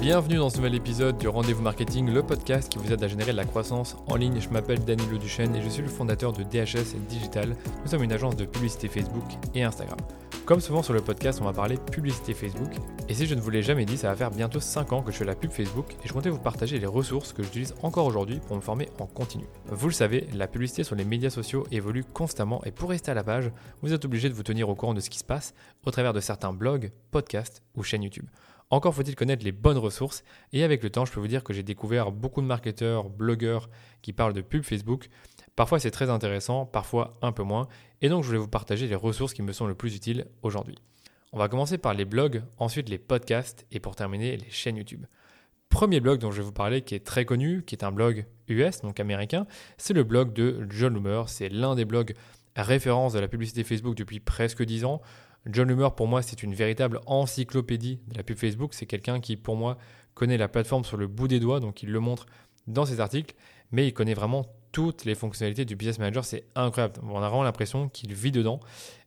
Bienvenue dans ce nouvel épisode du Rendez-vous Marketing, le podcast qui vous aide à générer de la croissance en ligne. Je m'appelle Danilo Duchesne et je suis le fondateur de DHS Digital. Nous sommes une agence de publicité Facebook et Instagram. Comme souvent sur le podcast, on va parler publicité Facebook. Et si je ne vous l'ai jamais dit, ça va faire bientôt 5 ans que je fais la pub Facebook et je comptais vous partager les ressources que j'utilise encore aujourd'hui pour me former en continu. Vous le savez, la publicité sur les médias sociaux évolue constamment et pour rester à la page, vous êtes obligé de vous tenir au courant de ce qui se passe au travers de certains blogs, podcasts ou chaînes YouTube. Encore faut-il connaître les bonnes ressources et avec le temps, je peux vous dire que j'ai découvert beaucoup de marketeurs, blogueurs qui parlent de pub Facebook. Parfois c'est très intéressant, parfois un peu moins et donc je voulais vous partager les ressources qui me sont le plus utiles aujourd'hui. On va commencer par les blogs, ensuite les podcasts et pour terminer les chaînes YouTube. Premier blog dont je vais vous parler qui est très connu, qui est un blog US, donc américain, c'est le blog de John Loomer. C'est l'un des blogs référence de la publicité Facebook depuis presque 10 ans. John Loomer, pour moi, c'est une véritable encyclopédie de la pub Facebook. C'est quelqu'un qui, pour moi, connaît la plateforme sur le bout des doigts, donc il le montre dans ses articles, mais il connaît vraiment toutes les fonctionnalités du Business Manager. C'est incroyable. On a vraiment l'impression qu'il vit dedans.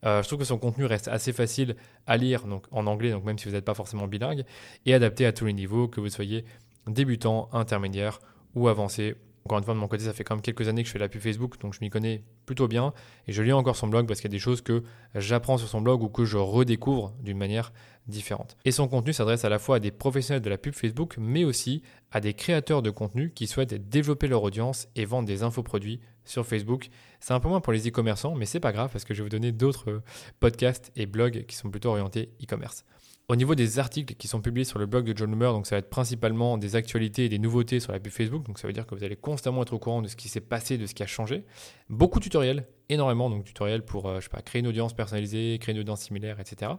Euh, je trouve que son contenu reste assez facile à lire, donc en anglais, donc même si vous n'êtes pas forcément bilingue, et adapté à tous les niveaux, que vous soyez débutant, intermédiaire ou avancé encore une fois, de mon côté, ça fait quand même quelques années que je fais la pub Facebook, donc je m'y connais plutôt bien. Et je lis encore son blog parce qu'il y a des choses que j'apprends sur son blog ou que je redécouvre d'une manière différente. Et son contenu s'adresse à la fois à des professionnels de la pub Facebook, mais aussi à des créateurs de contenu qui souhaitent développer leur audience et vendre des infoproduits sur Facebook. C'est un peu moins pour les e-commerçants, mais c'est pas grave parce que je vais vous donner d'autres podcasts et blogs qui sont plutôt orientés e-commerce. Au niveau des articles qui sont publiés sur le blog de John Loomer, donc ça va être principalement des actualités et des nouveautés sur la pub Facebook. Donc ça veut dire que vous allez constamment être au courant de ce qui s'est passé, de ce qui a changé. Beaucoup de tutoriels, énormément, donc tutoriels pour euh, créer une audience personnalisée, créer une audience similaire, etc.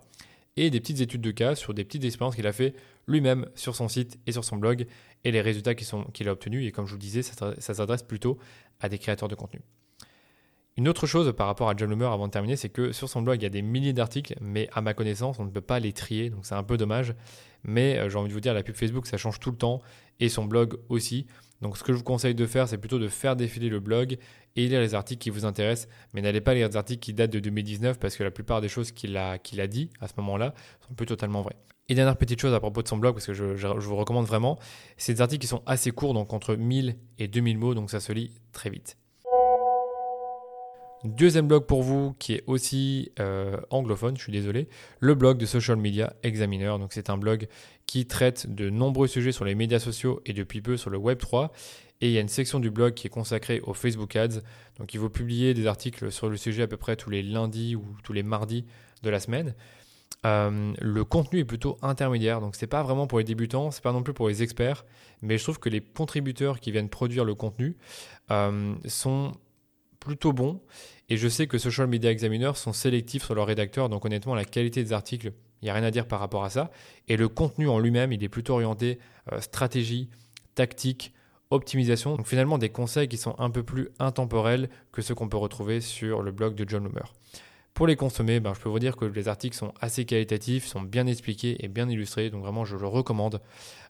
Et des petites études de cas sur des petites expériences qu'il a fait lui-même sur son site et sur son blog et les résultats qu'il a obtenus. Et comme je vous le disais, ça s'adresse plutôt à des créateurs de contenu. Une autre chose par rapport à John Loomer avant de terminer, c'est que sur son blog, il y a des milliers d'articles, mais à ma connaissance, on ne peut pas les trier, donc c'est un peu dommage. Mais euh, j'ai envie de vous dire, la pub Facebook, ça change tout le temps, et son blog aussi. Donc ce que je vous conseille de faire, c'est plutôt de faire défiler le blog et lire les articles qui vous intéressent, mais n'allez pas lire des articles qui datent de 2019, parce que la plupart des choses qu'il a, dit à ce moment-là sont plus totalement vraies. Et dernière petite chose à propos de son blog, parce que je, je vous recommande vraiment, c'est des articles qui sont assez courts, donc entre 1000 et 2000 mots, donc ça se lit très vite. Deuxième blog pour vous qui est aussi euh, anglophone, je suis désolé, le blog de Social Media Examiner. Donc c'est un blog qui traite de nombreux sujets sur les médias sociaux et depuis peu sur le Web 3. Et il y a une section du blog qui est consacrée aux Facebook Ads. Donc il faut publier des articles sur le sujet à peu près tous les lundis ou tous les mardis de la semaine. Euh, le contenu est plutôt intermédiaire, donc c'est pas vraiment pour les débutants, c'est pas non plus pour les experts, mais je trouve que les contributeurs qui viennent produire le contenu euh, sont plutôt bon. Et je sais que Social Media Examiner sont sélectifs sur leurs rédacteurs, donc honnêtement, la qualité des articles, il n'y a rien à dire par rapport à ça. Et le contenu en lui-même, il est plutôt orienté euh, stratégie, tactique, optimisation. Donc finalement, des conseils qui sont un peu plus intemporels que ceux qu'on peut retrouver sur le blog de John Loomer. Pour les consommer, ben, je peux vous dire que les articles sont assez qualitatifs, sont bien expliqués et bien illustrés, donc vraiment je le recommande.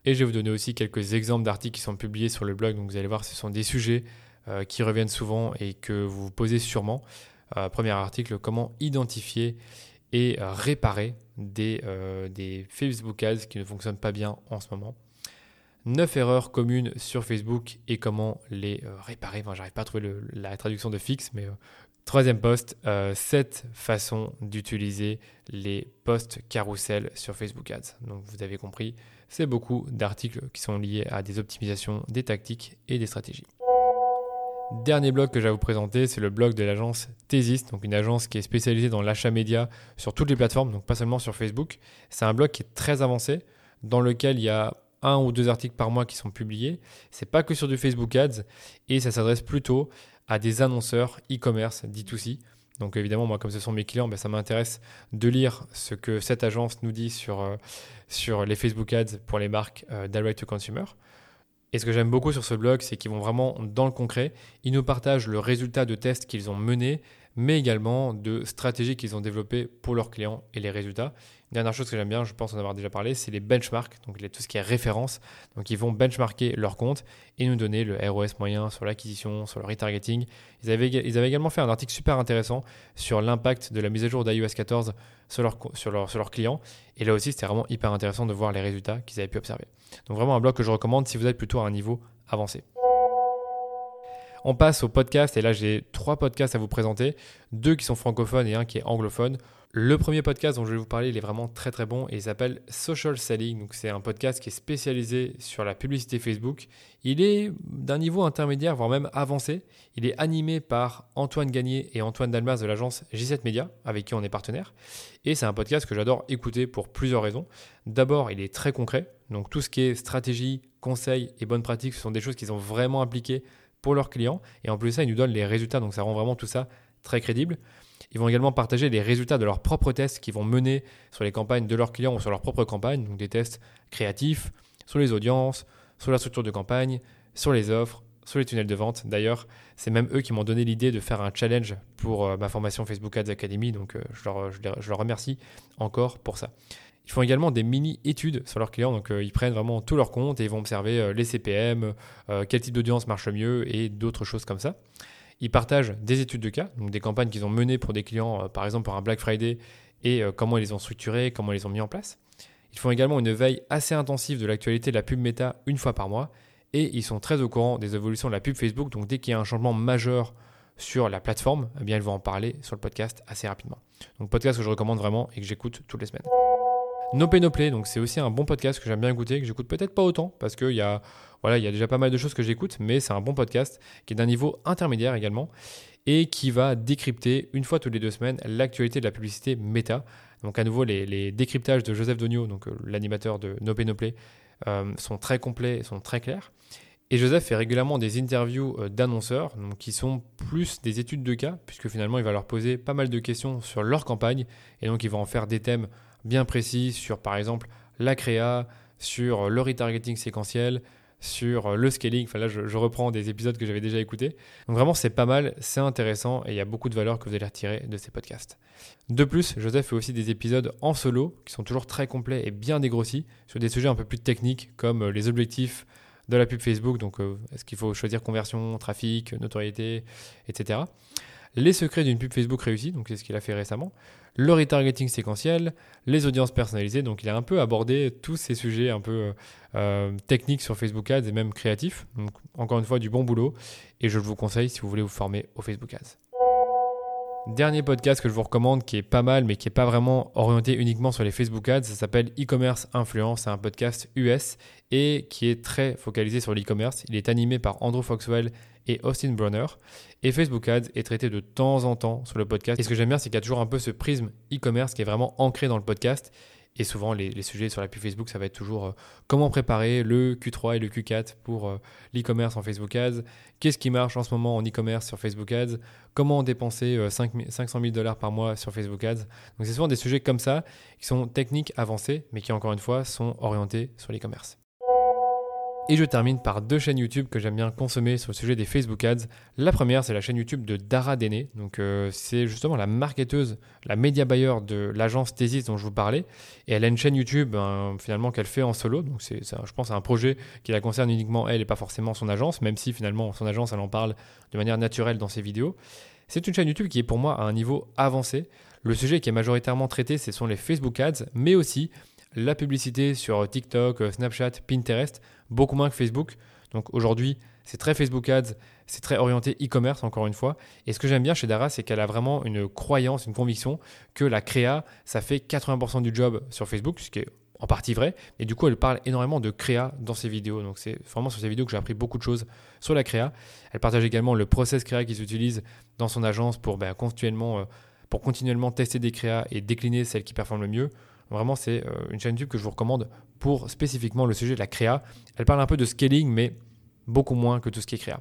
Et je vais vous donner aussi quelques exemples d'articles qui sont publiés sur le blog, donc vous allez voir ce sont des sujets euh, qui reviennent souvent et que vous vous posez sûrement. Euh, premier article, comment identifier et euh, réparer des, des Facebook Ads qui ne fonctionnent pas bien en ce moment. 9 erreurs communes sur Facebook et comment les réparer. Enfin, j'arrive pas à trouver la traduction de fixe, mais troisième post, 7 façons d'utiliser les posts carousel sur Facebook Ads. Donc vous avez compris, c'est beaucoup d'articles qui sont liés à des optimisations, des tactiques et des stratégies. Dernier blog que je vais vous présenter, c'est le blog de l'agence Thesis, donc une agence qui est spécialisée dans l'achat média sur toutes les plateformes, donc pas seulement sur Facebook. C'est un blog qui est très avancé, dans lequel il y a un ou deux articles par mois qui sont publiés. C'est pas que sur du Facebook Ads et ça s'adresse plutôt à des annonceurs e-commerce D2C. Donc évidemment, moi, comme ce sont mes clients, ben, ça m'intéresse de lire ce que cette agence nous dit sur, euh, sur les Facebook Ads pour les marques euh, direct to consumer. Et ce que j'aime beaucoup sur ce blog, c'est qu'ils vont vraiment dans le concret. Ils nous partagent le résultat de tests qu'ils ont menés, mais également de stratégies qu'ils ont développées pour leurs clients et les résultats. Dernière chose que j'aime bien, je pense en avoir déjà parlé, c'est les benchmarks, donc tout ce qui est référence. Donc ils vont benchmarker leur compte et nous donner le ROS moyen sur l'acquisition, sur le retargeting. Ils avaient, également fait un article super intéressant sur l'impact de la mise à jour d'iOS 14 sur, leur, sur, leur, sur leurs clients. Et là aussi, c'était vraiment hyper intéressant de voir les résultats qu'ils avaient pu observer. Donc vraiment un blog que je recommande si vous êtes plutôt à un niveau avancé. On passe au podcast et là j'ai trois podcasts à vous présenter, deux qui sont francophones et un qui est anglophone. Le premier podcast dont je vais vous parler, il est vraiment très très bon et il s'appelle Social Selling. Donc c'est un podcast qui est spécialisé sur la publicité Facebook. Il est d'un niveau intermédiaire, voire même avancé. Il est animé par Antoine Gagné et Antoine Dalmas de l'agence J7 Media, avec qui on est partenaire. Et c'est un podcast que j'adore écouter pour plusieurs raisons. D'abord, il est très concret. Donc tout ce qui est stratégie, conseils et bonnes pratiques, ce sont des choses qu'ils ont vraiment appliquées pour leurs clients. Et en plus ça, ils nous donnent les résultats. Donc ça rend vraiment tout ça très crédible. Ils vont également partager les résultats de leurs propres tests qu'ils vont mener sur les campagnes de leurs clients ou sur leurs propres campagnes, donc des tests créatifs sur les audiences, sur la structure de campagne, sur les offres, sur les tunnels de vente. D'ailleurs, c'est même eux qui m'ont donné l'idée de faire un challenge pour euh, ma formation Facebook Ads Academy, donc euh, je, leur, je, leur, remercie encore pour ça. Ils font également des mini-études sur leurs clients, donc euh, ils prennent vraiment tout leur compte et ils vont observer les CPM, quel type d'audience marche mieux et d'autres choses comme ça. Ils partagent des études de cas, donc des campagnes qu'ils ont menées pour des clients, euh, par exemple pour un Black Friday, et euh, comment ils les ont structurées, comment ils les ont mis en place. Ils font également une veille assez intensive de l'actualité de la pub méta une fois par mois, et ils sont très au courant des évolutions de la pub Facebook, donc dès qu'il y a un changement majeur sur la plateforme, eh bien ils vont en parler sur le podcast assez rapidement. Donc podcast que je recommande vraiment et que j'écoute toutes les semaines. No Pay No Play, donc c'est aussi un bon podcast que j'aime bien écouter, que j'écoute peut-être pas autant parce qu'il y a voilà, il y a déjà pas mal de choses que j'écoute, mais c'est un bon podcast qui est d'un niveau intermédiaire également et qui va décrypter une fois toutes les deux semaines l'actualité de la publicité méta. Donc à nouveau, les, décryptages de Joseph Donio, donc euh, l'animateur de No Pay No Play, euh, sont très complets et sont très clairs. Et Joseph fait régulièrement des interviews euh, d'annonceurs, qui sont plus des études de cas, puisque finalement il va leur poser pas mal de questions sur leur campagne, et donc il va en faire des thèmes bien précis sur par exemple la créa, sur le retargeting séquentiel, sur le scaling. Enfin là, je, reprends des épisodes que j'avais déjà écoutés. Donc vraiment, c'est pas mal, c'est intéressant et il y a beaucoup de valeur que vous allez retirer de ces podcasts. De plus, Joseph fait aussi des épisodes en solo qui sont toujours très complets et bien dégrossis sur des sujets un peu plus techniques comme euh, les objectifs de la pub Facebook. Donc, euh, est-ce qu'il faut choisir conversion, trafic, notoriété, etc. Les secrets d'une pub Facebook réussie, donc c'est ce qu'il a fait récemment le retargeting séquentiel, les audiences personnalisées. Donc il a un peu abordé tous ces sujets un peu euh, euh, techniques sur Facebook Ads et même créatifs. Donc encore une fois du bon boulot et je vous conseille si vous voulez vous former au Facebook Ads. Dernier podcast que je vous recommande qui est pas mal mais qui n'est pas vraiment orienté uniquement sur les Facebook Ads, ça s'appelle e-commerce influence, c'est un podcast US et qui est très focalisé sur l'e-commerce. Il est animé par Andrew Foxwell et Austin Brunner. Et Facebook Ads est traité de temps en temps sur le podcast. Et ce que j'aime bien, c'est qu'il y a toujours un peu ce prisme e-commerce qui est vraiment ancré dans le podcast. Et souvent, les, sujets sur la pub Facebook, ça va être toujours euh, comment préparer le Q3 et le Q4 pour euh, l'e-commerce en Facebook Ads, qu'est-ce qui marche en ce moment en e-commerce sur Facebook Ads, comment dépenser 500 000 dollars par mois sur Facebook Ads? Donc, c'est souvent des sujets comme ça qui sont techniques avancés, mais qui, encore une fois, sont orientés sur l'e-commerce. Et je termine par deux chaînes YouTube que j'aime bien consommer sur le sujet des Facebook Ads. La première, c'est la chaîne YouTube de Dara Dene. Donc, euh, c'est justement la marketeuse, la média buyer de l'agence Thesis dont je vous parlais. Et elle a une chaîne YouTube ben, finalement qu'elle fait en solo. Donc, c'est, je pense, un projet qui la concerne uniquement elle et pas forcément son agence, même si finalement son agence, elle en parle de manière naturelle dans ses vidéos. C'est une chaîne YouTube qui est pour moi à un niveau avancé. Le sujet qui est majoritairement traité, ce sont les Facebook Ads, mais aussi la publicité sur TikTok, Snapchat, Pinterest, beaucoup moins que Facebook. Donc aujourd'hui, c'est très Facebook Ads, c'est très orienté e-commerce encore une fois. Et ce que j'aime bien chez Dara, c'est qu'elle a vraiment une croyance, une conviction que la créa, ça fait 80% du job sur Facebook, ce qui est en partie vrai. Et du coup, elle parle énormément de créa dans ses vidéos. Donc c'est vraiment sur ses vidéos que j'ai appris beaucoup de choses sur la créa. Elle partage également le process créa qu'ils utilisent dans son agence pour, ben, continuellement, euh, pour continuellement tester des créas et décliner celles qui performent le mieux. Vraiment, c'est euh, une chaîne YouTube que je vous recommande pour spécifiquement le sujet de la créa. Elle parle un peu de scaling, mais beaucoup moins que tout ce qui est créa.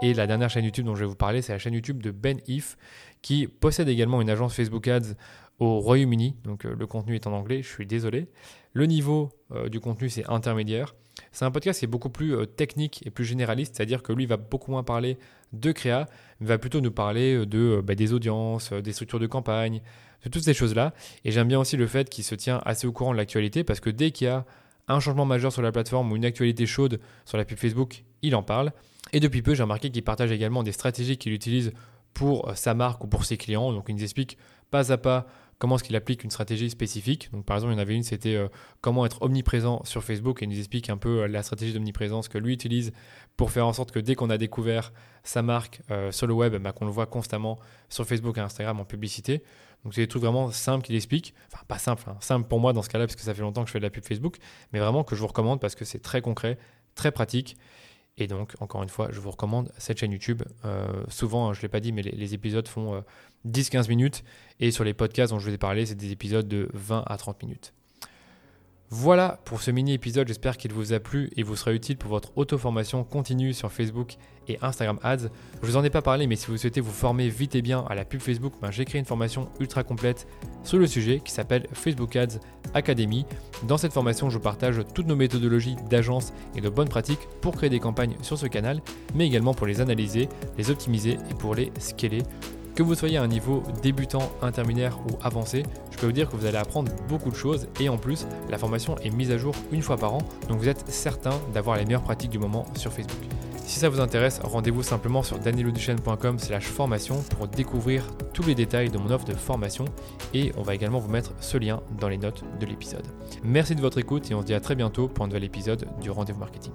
Et la dernière chaîne YouTube dont je vais vous parler, c'est la chaîne YouTube de Ben If, qui possède également une agence Facebook Ads au Royaume-Uni, donc le contenu est en anglais, je suis désolé. Le niveau du contenu, c'est intermédiaire. C'est un podcast qui est beaucoup plus technique et plus généraliste, c'est-à-dire que lui va beaucoup moins parler de créa, mais va plutôt nous parler de, bah, des audiences, des structures de campagne, de toutes ces choses-là. Et j'aime bien aussi le fait qu'il se tient assez au courant de l'actualité, parce que dès qu'il y a un changement majeur sur la plateforme ou une actualité chaude sur la pub Facebook, il en parle. Et depuis peu, j'ai remarqué qu'il partage également des stratégies qu'il utilise pour euh, sa marque ou pour ses clients. Donc il nous explique pas à pas comment est-ce qu'il applique une stratégie spécifique. Par exemple, il y en avait une, c'était euh, comment être omniprésent sur Facebook et il nous explique un peu euh, la stratégie d'omniprésence que lui utilise pour faire en sorte que dès qu'on a découvert sa marque sur le web, bah, qu'on le voit constamment sur Facebook et Instagram en publicité. Donc c'est des trucs vraiment simples qu'il explique. Enfin, pas simple, hein. simple pour moi dans ce cas-là, parce que ça fait longtemps que je fais de la pub Facebook, mais vraiment que je vous recommande parce que c'est très concret, très pratique. Et donc, encore une fois, je vous recommande cette chaîne YouTube. Euh, souvent, hein, je ne l'ai pas dit, mais les, épisodes font 10-15 euh, minutes. Et sur les podcasts dont je vous ai parlé, c'est des épisodes de 20 à 30 minutes. Voilà pour ce mini épisode, j'espère qu'il vous a plu et vous sera utile pour votre auto-formation continue sur Facebook et Instagram Ads. Je vous en ai pas parlé, mais si vous souhaitez vous former vite et bien à la pub Facebook, ben, j'ai créé une formation ultra complète sur le sujet qui s'appelle Facebook Ads Academy. Dans cette formation, je partage toutes nos méthodologies d'agence et de bonnes pratiques pour créer des campagnes sur ce canal, mais également pour les analyser, les optimiser et pour les scaler que vous soyez à un niveau débutant, intermédiaire ou avancé, je peux vous dire que vous allez apprendre beaucoup de choses et en plus, la formation est mise à jour une fois par an, donc vous êtes certain d'avoir les meilleures pratiques du moment sur Facebook. Si ça vous intéresse, rendez-vous simplement sur danieloduchesne.com slash formation pour découvrir tous les détails de mon offre de formation et on va également vous mettre ce lien dans les notes de l'épisode. Merci de votre écoute et on se dit à très bientôt pour un nouvel épisode du Rendez-vous Marketing.